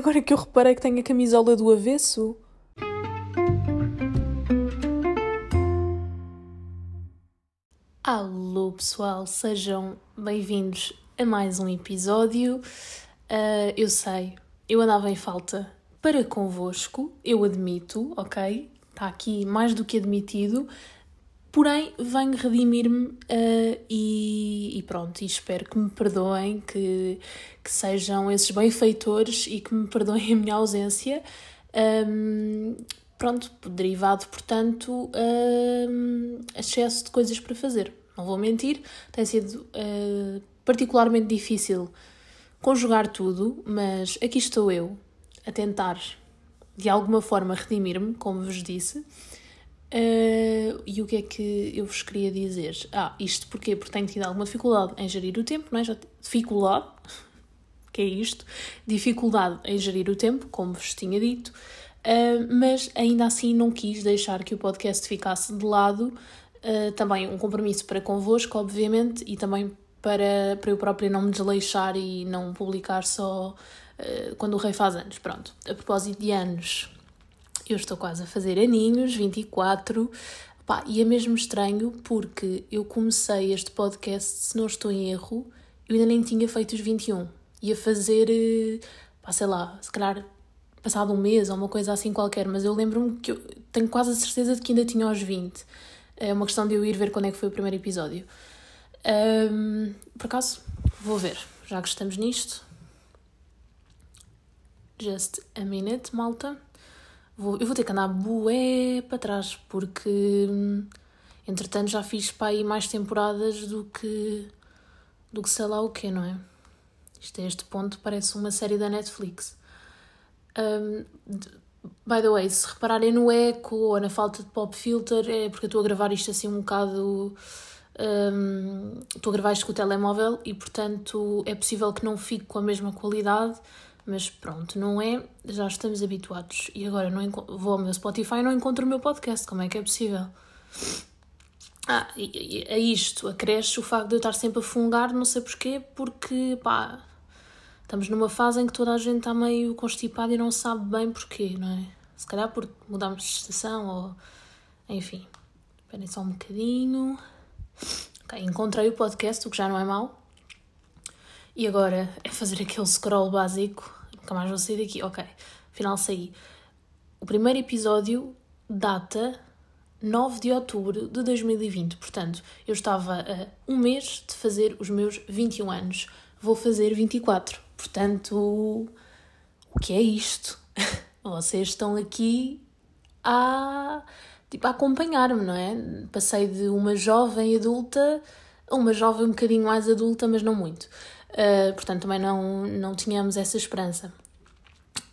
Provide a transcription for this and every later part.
Agora que eu reparei que tenho a camisola do avesso. Alô pessoal, sejam bem-vindos a mais um episódio. Uh, eu sei, eu andava em falta para convosco, eu admito, ok? Está aqui mais do que admitido, porém venho redimir-me uh, e, e, pronto, e espero que me perdoem, que, que sejam esses benfeitores e que me perdoem a minha ausência. Um, pronto, derivado, portanto, um, excesso de coisas para fazer. Não vou mentir, tem sido uh, particularmente difícil conjugar tudo, mas aqui estou eu a tentar de alguma forma redimir-me, como vos disse. Uh, e o que é que eu vos queria dizer? Ah, isto porquê? Porque tenho tido alguma dificuldade em gerir o tempo, não é? Dificuldade, que é isto? Dificuldade em gerir o tempo, como vos tinha dito, uh, mas ainda assim não quis deixar que o podcast ficasse de lado. Uh, também um compromisso para convosco, obviamente, e também para, para eu própria não me desleixar e não publicar só quando o rei faz anos. Pronto, a propósito de anos, eu estou quase a fazer aninhos, 24, pá, e é mesmo estranho porque eu comecei este podcast, se não estou em erro, eu ainda nem tinha feito os 21. Ia fazer, uh, pá, sei lá, se calhar passado um mês ou uma coisa assim qualquer, mas eu lembro-me que eu tenho quase a certeza de que ainda tinha aos 20. É uma questão de eu ir ver quando é que foi o primeiro episódio. Um, por acaso, vou ver, já que estamos nisto. Just a minute, malta. Vou, eu vou ter que andar bué para trás, porque entretanto já fiz para aí mais temporadas do que do que sei lá o que, não é? Isto a este ponto parece uma série da Netflix. Um, by the way, se repararem no eco ou na falta de pop filter, é porque eu estou a gravar isto assim um bocado um, estou a gravar isto com o telemóvel e, portanto, é possível que não fique com a mesma qualidade, mas pronto, não é? Já estamos habituados. E agora não vou ao meu Spotify e não encontro o meu podcast. Como é que é possível? Ah, e, e, a isto acresce o facto de eu estar sempre a fungar, não sei porquê, porque pá, estamos numa fase em que toda a gente está meio constipada e não sabe bem porquê, não é? Se calhar porque mudamos de estação ou. Enfim. Esperem só um bocadinho. Ok, encontrei o podcast, o que já não é mau. E agora é fazer aquele scroll básico. Nunca mais vou sair daqui. Ok, afinal saí. O primeiro episódio data 9 de outubro de 2020. Portanto, eu estava a um mês de fazer os meus 21 anos. Vou fazer 24. Portanto, o que é isto? Vocês estão aqui a tipo, a acompanhar-me, não é? Passei de uma jovem adulta a uma jovem um bocadinho mais adulta, mas não muito. Uh, portanto, também não, não tínhamos essa esperança.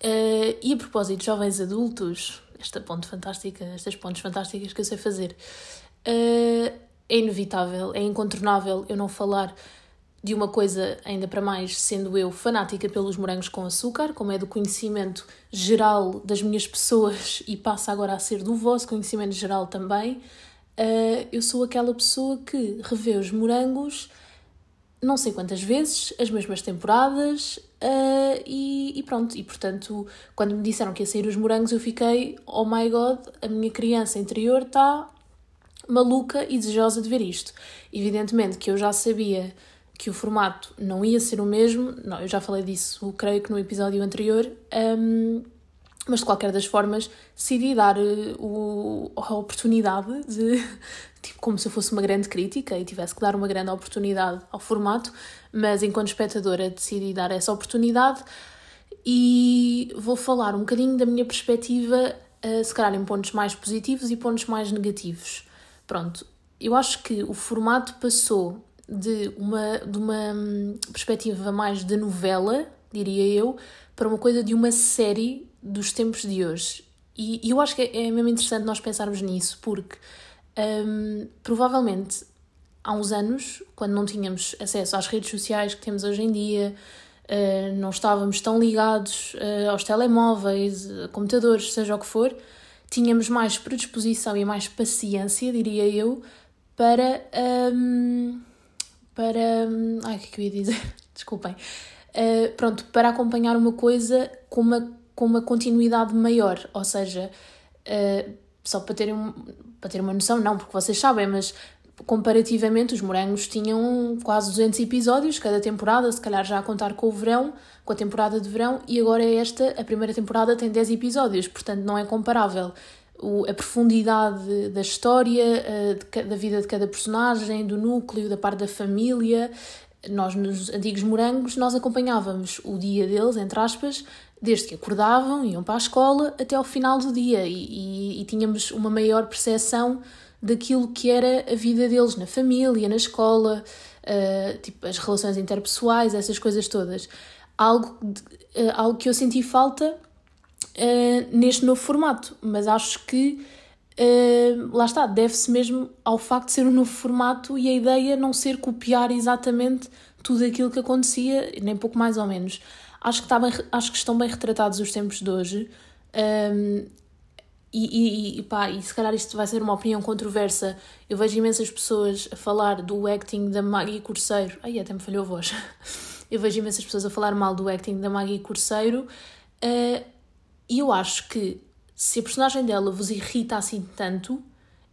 Uh, e a propósito de jovens adultos, esta ponte fantástica, estas pontes fantásticas que eu sei fazer, uh, é inevitável, é incontornável eu não falar de uma coisa, ainda para mais, sendo eu fanática pelos morangos com açúcar, como é do conhecimento geral das minhas pessoas e passa agora a ser do vosso conhecimento geral também, eu sou aquela pessoa que revê os morangos não sei quantas vezes, as mesmas temporadas, uh, e, e, pronto. E portanto, quando me disseram que ia sair os morangos, eu fiquei, oh my god, a minha criança interior está maluca e desejosa de ver isto. Evidentemente que eu já sabia que o formato não ia ser o mesmo, não, eu já falei disso, creio que no episódio anterior, um, mas de qualquer das formas decidi dar uh, o, a oportunidade de, tipo, como se eu fosse uma grande crítica e tivesse que dar uma grande oportunidade ao formato, mas enquanto espectadora decidi dar essa oportunidade e vou falar um bocadinho da minha perspectiva, uh, se calhar em pontos mais positivos e pontos mais negativos. Pronto, eu acho que o formato passou de uma, de uma hum, perspectiva mais de novela, diria eu, para uma coisa de uma série dos tempos de hoje. E, e eu acho que é, é mesmo interessante nós pensarmos nisso, porque um, provavelmente há uns anos, quando não tínhamos acesso às redes sociais que temos hoje em dia, uh, não estávamos tão ligados uh, aos telemóveis, computadores, seja o que for, tínhamos mais predisposição e mais paciência, diria eu, para. Um, para. Ai, o que é que eu ia dizer? Desculpem. uh, pronto, para acompanhar uma coisa com uma, com uma continuidade maior. Ou seja, uh, só para terem, para terem uma noção, não, porque vocês sabem, mas comparativamente os morangos tinham quase 200 episódios cada temporada, se calhar já a contar com o verão, com a temporada de verão, e agora esta, a primeira temporada tem 10 episódios, portanto não é comparável. O, a profundidade da história, de, da vida de cada personagem, do núcleo, da parte da família, nós nos antigos morangos nós acompanhávamos o dia deles, entre aspas, desde que acordavam, iam para a escola até ao final do dia e, e, e tínhamos uma maior percepção daquilo que era a vida deles na família, na escola, uh, tipo as relações interpessoais, essas coisas todas. Algo, de, uh, algo que eu senti falta uh, neste novo formato, mas acho que lá está, deve-se mesmo ao facto de ser um novo formato e a ideia não ser copiar exatamente tudo aquilo que acontecia, nem pouco mais ou menos. Acho que, está bem, acho que estão bem retratados os tempos de hoje. Um, e, e, e, pá, e se calhar isto vai ser uma opinião controversa. Eu vejo imensas pessoas a falar do acting da Maggie Corseiro. Ai, até me falhou a voz. Eu vejo imensas pessoas a falar mal do acting da Maggie Corseiro. Uh, e eu acho que se a personagem dela vos irrita assim tanto,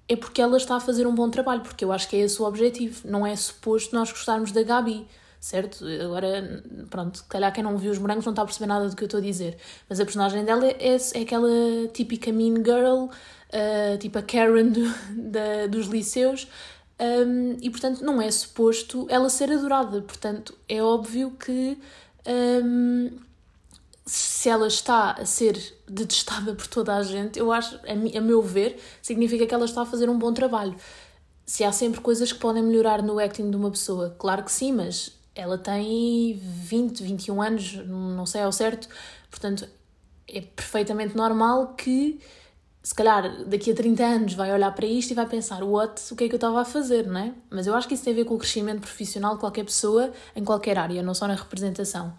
é porque ela está a fazer um bom trabalho. Porque eu acho que é esse o objetivo. Não é suposto nós gostarmos da Gabi certo? Agora, pronto, calhar quem não viu os morangos não está a perceber nada do que eu estou a dizer, mas a personagem dela é, é aquela típica mean girl, uh, tipo a Karen do, da, dos liceus, um, e portanto não é suposto ela ser adorada, portanto é óbvio que um, se ela está a ser detestada por toda a gente, eu acho, a meu ver, significa que ela está a fazer um bom trabalho. Se há sempre coisas que podem melhorar no acting de uma pessoa, claro que sim, mas ela tem 20, 21 anos, não sei ao certo, portanto é perfeitamente normal que se calhar daqui a 30 anos vai olhar para isto e vai pensar what, o que é que eu estava a fazer, não é? Mas eu acho que isso tem a ver com o crescimento profissional de qualquer pessoa em qualquer área, não só na representação.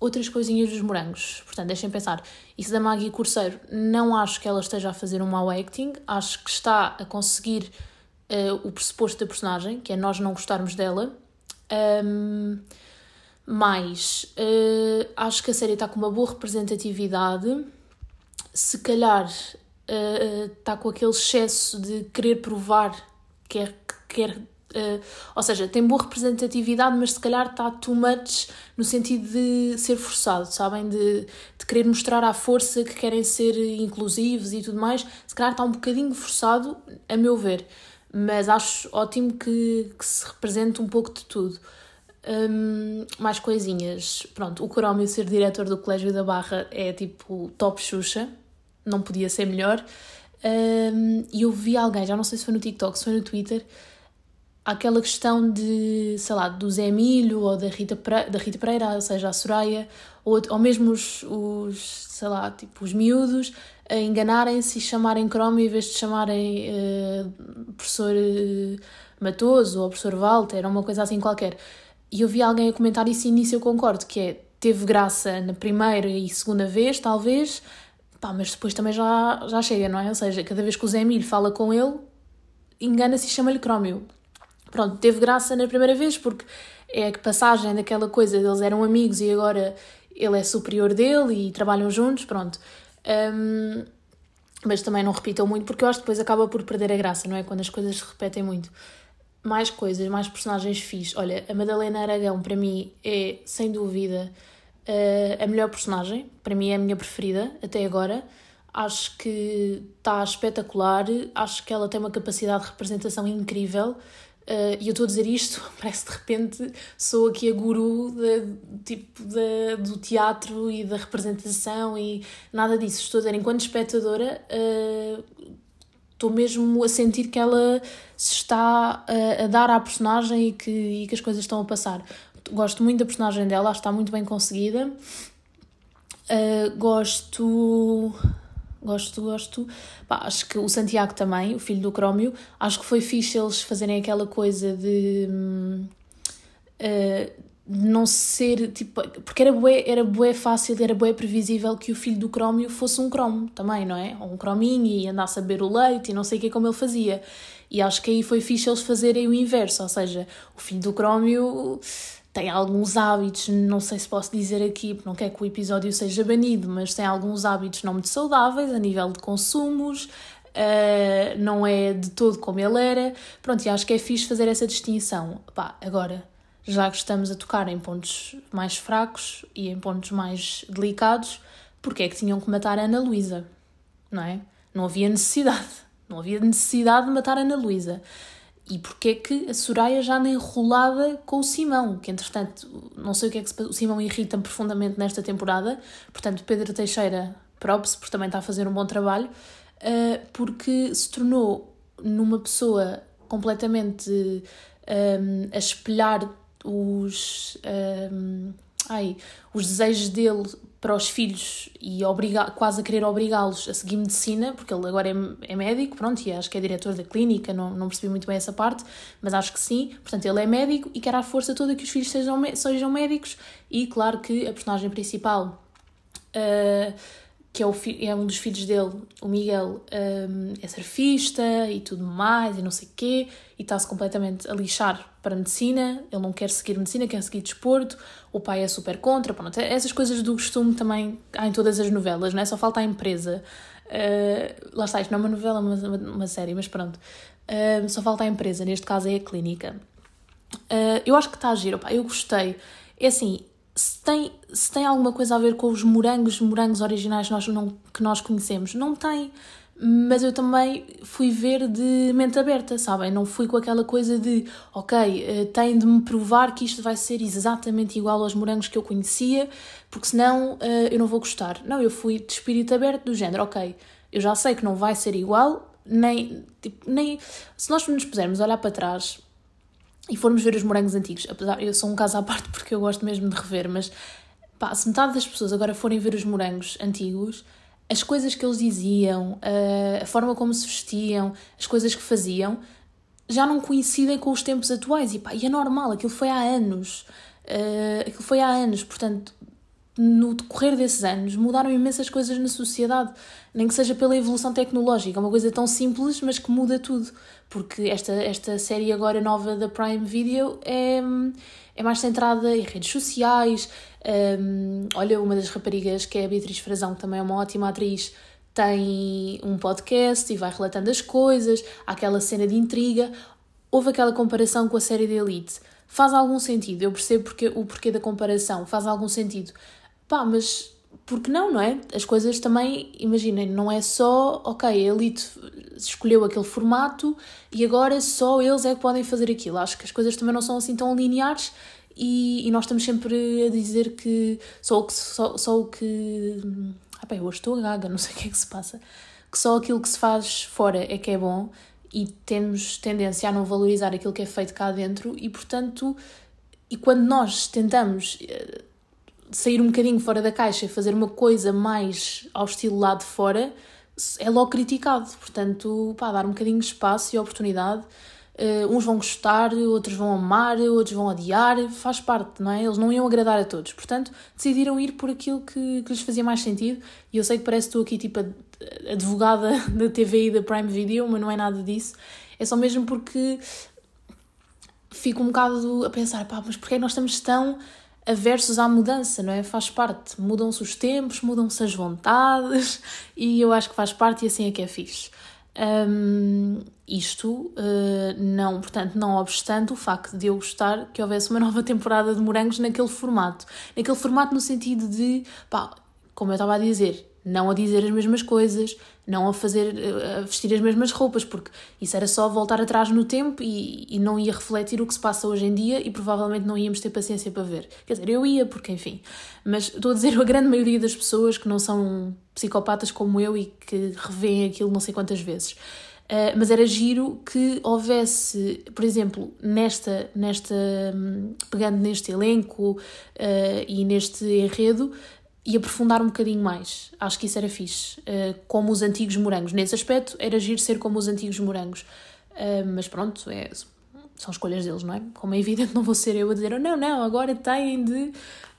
Outras coisinhas dos morangos, portanto, deixem pensar. Isso da Maggie Corseiro, não acho que ela esteja a fazer um mau acting, acho que está a conseguir uh, o pressuposto da personagem, que é nós não gostarmos dela, um, mas uh, acho que a série está com uma boa representatividade. Se calhar uh, está com aquele excesso de querer provar, quer, quer Uh, ou seja, tem boa representatividade, mas se calhar está too much no sentido de ser forçado, sabem? De, de querer mostrar à força que querem ser inclusivos e tudo mais. Se calhar está um bocadinho forçado, a meu ver mas acho ótimo que, que se represente um pouco de tudo. Um, mais coisinhas. Pronto, o Corómio ser diretor do Colégio da Barra é tipo top Xuxa, não podia ser melhor. Um, e eu vi alguém, já não sei se foi no TikTok, se foi no Twitter, aquela questão de, sei lá, do Zé Milho ou da Rita, da Rita Pereira, ou seja, a Soraya, ou, ou mesmo os, os, sei lá, tipo, os miúdos enganarem-se e chamarem Chrome em vez de chamarem uh, professor uh, Matoso ou professor Walter ou uma coisa assim qualquer. E eu vi alguém a comentar isso e nisso eu concordo, que é, teve graça na primeira e segunda vez, talvez, pá, mas depois também já, já chega, não é? Ou seja, cada vez que o Zé Emílio fala com ele, engana-se e chama-lhe Crómio. Pronto, teve graça na primeira vez porque é a passagem daquela coisa, eles eram amigos e agora ele é superior dele e trabalham juntos, pronto. Um, mas também não repitam muito, porque eu acho que depois acaba por perder a graça, não é? Quando as coisas se repetem muito. Mais coisas, mais personagens fixos. Olha, a Madalena Aragão, para mim, é sem dúvida a melhor personagem. Para mim, é a minha preferida até agora. Acho que está espetacular. Acho que ela tem uma capacidade de representação incrível. Uh, e eu estou a dizer isto, parece de repente sou aqui a guru de, tipo, de, do teatro e da representação e nada disso. Estou a dizer, enquanto espectadora, uh, estou mesmo a sentir que ela se está a, a dar à personagem e que, e que as coisas estão a passar. Gosto muito da personagem dela, está muito bem conseguida. Uh, gosto Gosto, gosto. Pá, acho que o Santiago também, o filho do Crómio, acho que foi fixe eles fazerem aquela coisa de. Uh, não ser tipo. Porque era bué, era bué fácil, era bué previsível que o filho do Crómio fosse um cromo também, não é? Ou um crominho e andasse a beber o leite e não sei o que como ele fazia. E acho que aí foi fixe eles fazerem o inverso, ou seja, o filho do Crómio tem alguns hábitos, não sei se posso dizer aqui, porque não quero que o episódio seja banido, mas tem alguns hábitos não muito saudáveis a nível de consumos, uh, não é de todo como ele era. Pronto, e acho que é fixe fazer essa distinção. Pá, agora, já que estamos a tocar em pontos mais fracos e em pontos mais delicados, porque é que tinham que matar a Ana Luísa? Não é? Não havia necessidade. Não havia necessidade de matar a Ana Luísa. E porquê é que a Soraya já anda enrolada com o Simão, que entretanto, não sei o que é que se, o Simão irrita-me profundamente nesta temporada, portanto, Pedro Teixeira, props, porque também está a fazer um bom trabalho, uh, porque se tornou numa pessoa completamente ehm, a espelhar os, um, ai, os desejos dele para os filhos e obriga, quase a querer obrigá-los a seguir medicina, porque ele agora é, é, médico, pronto, e acho que é diretor da clínica, não, não percebi muito bem essa parte, mas acho que sim. Portanto, ele é médico e quer à força toda que os filhos sejam, sejam médicos, e claro que a personagem principal. Uh, que é, o, é um dos filhos dele, o Miguel, um, é surfista e tudo mais, e não sei o quê, e está-se completamente a lixar para a medicina, ele não quer seguir medicina, quer seguir desporto, o pai é super contra, pronto, é essas coisas do costume também há em todas as novelas, não é? Só falta a empresa. Uh, lá está, isto não é uma novela, é uma, uma, série, mas pronto. Uh, só falta a empresa, neste caso é a clínica. Uh, eu acho que está a giro, pá, eu gostei. É assim, se tem, se tem alguma coisa a ver com os morangos, morangos originais que nós, não, que nós conhecemos, não tem. Mas eu também fui ver de mente aberta, sabem? Não fui com aquela coisa de, ok, eh, tem de me provar que isto vai ser exatamente igual aos morangos que eu conhecia, porque senão eh, eu não vou gostar. Não, eu fui de espírito aberto, do género, ok, eu já sei que não vai ser igual, nem, tipo, nem. Se nós nos pusermos a olhar para trás e formos ver os morangos antigos, apesar, eu sou um caso à parte porque eu gosto mesmo de rever, mas pá, se metade das pessoas agora forem ver os morangos antigos, as coisas que eles diziam, a forma como se vestiam, as coisas que faziam, já não coincidem com os tempos atuais. E, pá, e é normal, aquilo foi há anos. Uh, aquilo foi há anos, portanto, no decorrer desses anos mudaram imensas coisas na sociedade, nem que seja pela evolução tecnológica, é uma coisa tão simples, mas que muda tudo, porque esta, esta série agora nova da Prime Video é, é mais centrada em redes sociais. Um, olha, uma das raparigas, que é a Beatriz Frazão, que também é uma ótima atriz, tem um podcast e vai relatando as coisas, há aquela cena de intriga. Houve aquela comparação com a série de Elite. Faz algum sentido, eu percebo porque, o porquê da comparação, faz algum sentido. Pá, mas porque não, não é? As coisas também, imaginem, não é só, ok, a Elite escolheu aquele formato e agora só eles é que podem fazer aquilo. Acho que as coisas também não são assim tão lineares e, e nós estamos sempre a dizer que só o que. Só, só o que ah, eu hoje estou gaga, não sei o que é que se passa. Que só aquilo que se faz fora é que é bom e temos tendência a não valorizar aquilo que é feito cá dentro e, portanto, e quando nós tentamos eh, sair um bocadinho fora da caixa e fazer uma coisa mais ao estilo lá de fora, é logo criticado. Portanto, pá, dar um bocadinho de espaço e oportunidade. Uh, uns vão gostar, outros vão amar, outros vão odiar, faz parte, não é? Eles não iam agradar a todos. Portanto, decidiram ir por aquilo que, que lhes fazia mais sentido. E eu sei que parece que estou aqui tipo advogada da TV e da Prime Video, mas não é nada disso. É só mesmo porque fico um bocado a pensar, pá, mas porquê nós estamos tão aversos à mudança, não é? Faz parte. Mudam-se os tempos, mudam-se as vontades e eu acho que faz parte e assim é que é fixe. Um, isto uh, não, portanto, não obstante o facto de eu gostar que houvesse uma nova temporada de morangos naquele formato. Naquele formato no sentido de, pá, como eu estava a dizer, não a dizer as mesmas coisas, não a fazer, a vestir as mesmas roupas, porque isso era só voltar atrás no tempo e, e não ia refletir o que se passa hoje em dia e provavelmente não íamos ter paciência para ver. Quer dizer, eu ia, porque enfim. Mas estou a dizer a grande maioria das pessoas que não são psicopatas como eu e que revêem aquilo não sei quantas vezes. Uh, mas era giro que houvesse, por exemplo, nesta, nesta hum, pegando neste elenco uh, e neste enredo, e aprofundar um bocadinho mais. Acho que isso era fixe. Uh, como os antigos morangos. Nesse aspecto, era giro ser como os antigos morangos. Uh, mas pronto, é, são escolhas deles, não é? Como é evidente, não vou ser eu a dizer, oh, não, não, agora têm de,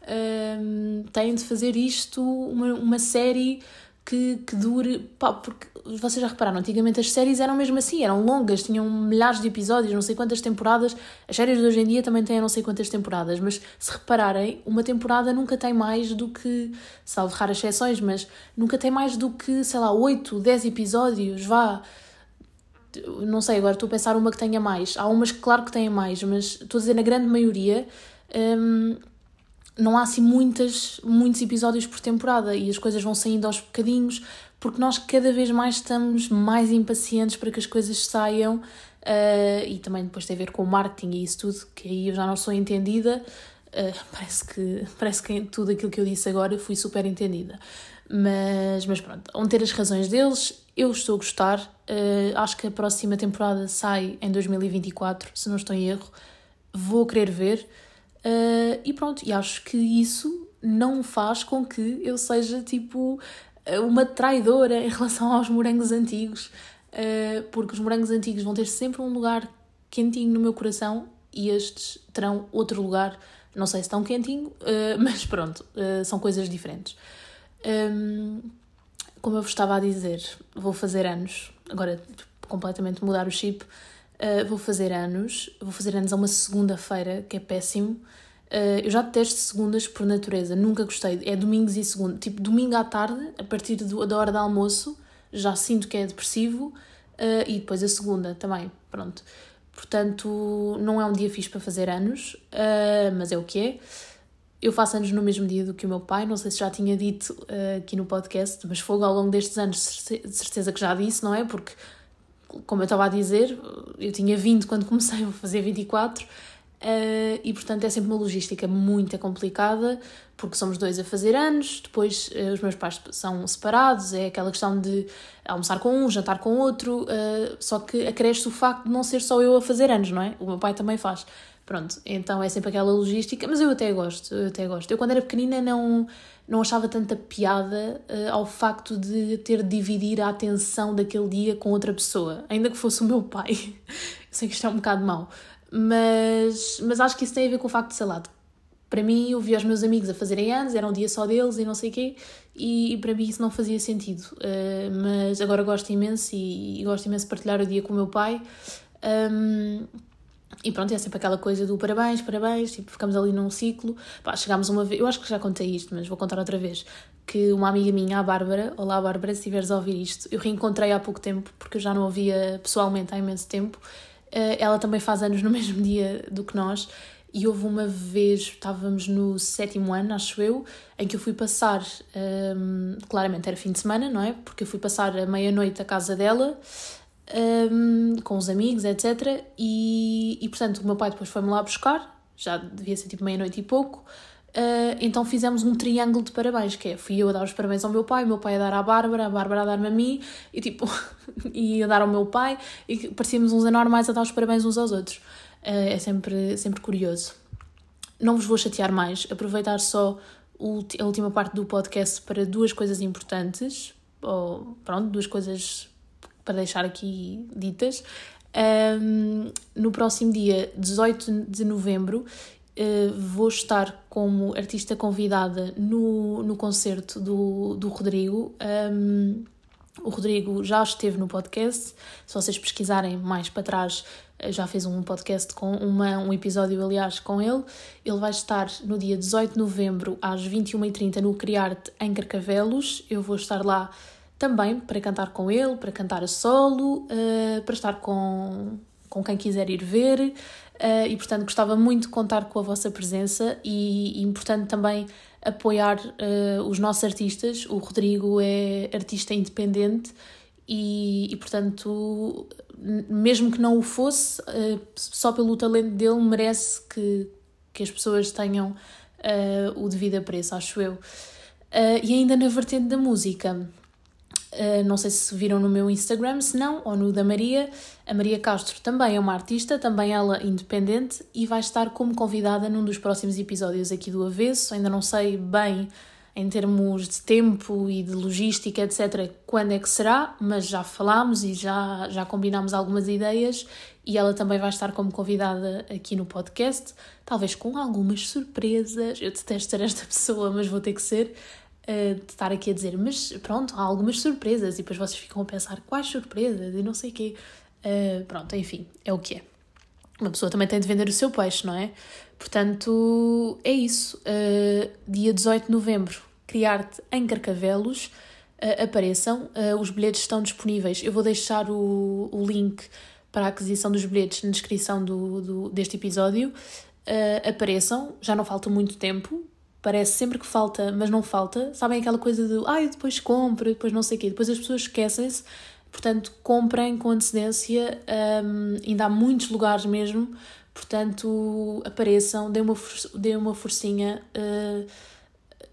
uh, têm de fazer isto, uma, uma série que, que dure. Pá, porque vocês já repararam, antigamente as séries eram mesmo assim, eram longas, tinham milhares de episódios, não sei quantas temporadas. As séries de hoje em dia também têm não sei quantas temporadas, mas se repararem, uma temporada nunca tem mais do que, salvo raras exceções, mas nunca tem mais do que, sei lá, 8, 10 episódios, vá. Não sei, agora estou a pensar uma que tenha mais. Há umas que, claro, que têm mais, mas estou a dizer, na grande maioria. Hum, não há assim muitas, muitos episódios por temporada e as coisas vão saindo aos bocadinhos porque nós cada vez mais estamos mais impacientes para que as coisas saiam uh, e também depois tem a ver com o marketing e isso tudo, que aí eu já não sou entendida. Uh, parece que, parece que tudo aquilo que eu disse agora fui super entendida. Mas, mas pronto, vão ter as razões deles, eu estou a gostar. Uh, acho que a próxima temporada sai em 2024, se não estou em erro. Vou querer ver. Uh, e pronto, e acho que isso não faz com que eu seja tipo uma traidora em relação aos morangos antigos, uh, porque os morangos antigos vão ter sempre um lugar quentinho no meu coração e estes terão outro lugar, não sei se tão quentinho, uh, mas pronto, são coisas diferentes. Um, como eu vos estava a dizer, vou fazer anos, agora completamente mudar o chip Uh, vou fazer anos, vou fazer anos a uma segunda-feira, que é péssimo. Uh, eu já detesto segundas por natureza, nunca gostei. É domingos e segunda. Tipo, domingo à tarde, a partir do, da hora do almoço, já sinto que é depressivo. Uh, e depois a segunda também, pronto. Portanto, não é um dia fixe para fazer anos, mas é o que é. Eu faço anos no mesmo dia do que o meu pai, não sei se já tinha dito aqui no podcast, mas fogo ao longo destes anos, de certeza que já disse, não é? Porque como eu estava a dizer, eu tinha 20 quando comecei, vou fazer 24, uh, eh, e portanto é sempre uma logística muito complicada, porque somos dois a fazer anos, depois uh, os meus pais são separados, é aquela questão de almoçar com um, jantar com outro, uh, só que acresce o facto de não ser só eu a fazer anos, não é? O meu pai também faz. Pronto, então é sempre aquela logística, mas eu até gosto, eu até gosto. Eu quando era pequenina não não achava tanta piada uh, ao facto de ter de dividir a atenção daquele dia com outra pessoa, ainda que fosse o meu pai. sei que isto é um bocado mau, mas, mas acho que isso tem a ver com o facto de, sei lá, para mim eu via os meus amigos a fazerem anos, era um dia só deles e não sei o quê, e, e, para mim isso não fazia sentido. Uh, mas agora gosto imenso e, e, gosto imenso de partilhar o dia com o meu pai. Um, e pronto, é sempre aquela coisa do parabéns, parabéns, tipo, ficamos ali num ciclo. Pá, chegámos uma vez, eu acho que já contei isto, mas vou contar outra vez, que uma amiga minha, a Bárbara, olá Bárbara, se estiveres a ouvir isto, eu reencontrei há pouco tempo, porque eu já não a via pessoalmente há imenso tempo. Eh, ela também faz anos no mesmo dia do que nós, e houve uma vez, estávamos no sétimo ano, acho eu, em que eu fui passar, um, ehm, claramente era fim de semana, não é? Porque eu fui passar a meia-noite à casa dela, um, com os amigos, etc. E, e portanto o meu pai depois foi-me lá buscar, já devia ser tipo meia-noite e pouco. Uh, então fizemos um triângulo de parabéns, que é fui eu a dar os parabéns ao meu pai, o meu pai a dar à Bárbara, a Bárbara a dar-me a mim, e tipo, e a dar ao meu pai, e parecíamos uns anormais a dar os parabéns uns aos outros. Uh, é sempre, sempre curioso. Não vos vou chatear mais, aproveitar só a última parte do podcast para duas coisas importantes, ou pronto, duas coisas para deixar aqui ditas. Um, no próximo dia 18 de novembro uh, vou estar como artista convidada no, no concerto do, do Rodrigo. Um, o Rodrigo já esteve no podcast, se vocês pesquisarem mais para trás, eh, já fez um podcast com uma, um episódio, aliás, com ele. Ele vai estar no dia 18 de novembro às 21h30 no Criarte em Carcavelos. Eu vou estar lá também para cantar com ele, para cantar a solo, uh, para estar com, com quem quiser ir ver. Uh, e portanto gostava muito de contar com a vossa presença e, e importante também apoiar uh, os nossos artistas. O Rodrigo é artista independente e, e portanto, mesmo que não o fosse, uh, só pelo talento dele merece que, que as pessoas tenham o devido apreço, acho eu. e ainda na vertente da música, Uh, não sei se viram no meu Instagram, se não, ou no da Maria. A Maria Castro também é uma artista, também ela independente, e vai estar como convidada num dos próximos episódios aqui do Avesso. Ainda não sei bem em termos de tempo e de logística, etc., quando é que será, mas já falámos e já, já combinámos algumas ideias e ela também vai estar como convidada aqui no podcast, talvez com algumas surpresas. Eu detesto ser esta pessoa, mas vou ter que ser. Uh, de estar aqui a dizer, mas pronto, há algumas surpresas, e depois vocês ficam a pensar quais surpresas e não sei o quê. Uh, pronto, enfim, é o que é. Uma pessoa também tem de vender o seu peixe, não é? Portanto, é isso. Uh, dia 18 de novembro, Criarte em Carcavelos. Uh, apareçam, os bilhetes estão disponíveis. Eu vou deixar o, o link para a aquisição dos bilhetes na descrição do, do deste episódio. apareçam, já não falta muito tempo. Parece sempre que falta, mas não falta. Sabem aquela coisa de, ah, depois compro, depois não sei o quê. Depois as pessoas esquecem-se Portanto, comprem com antecedência, um, ainda há muitos lugares mesmo, portanto, apareçam, deem uma, deem uma forcinha, uh,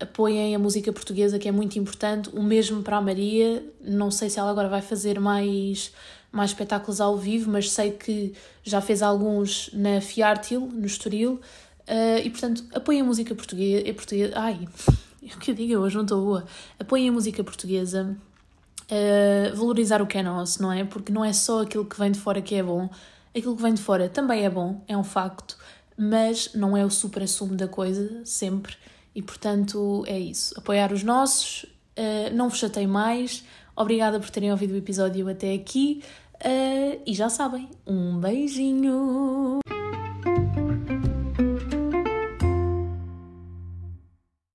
apoiem a música portuguesa, que é muito importante. O mesmo para a Maria, não sei se ela agora vai fazer mais, mais espetáculos ao vivo, mas sei que já fez alguns na Fiartil, no Estoril, uh, e portanto, apoiem a música portuguesa. portuguesa ai, o que eu digo hoje, não estou boa. Apoiem a música portuguesa uh, valorizar o que é nosso, não é? Porque não é só aquilo que vem de fora que é bom, aquilo que vem de fora também é bom, é um facto, mas não é o supra-sumo da coisa, sempre. E portanto é isso. Apoiar os nossos, uh, não vos chatei mais. Obrigada por terem ouvido o episódio até aqui. Uh, e já sabem, um beijinho!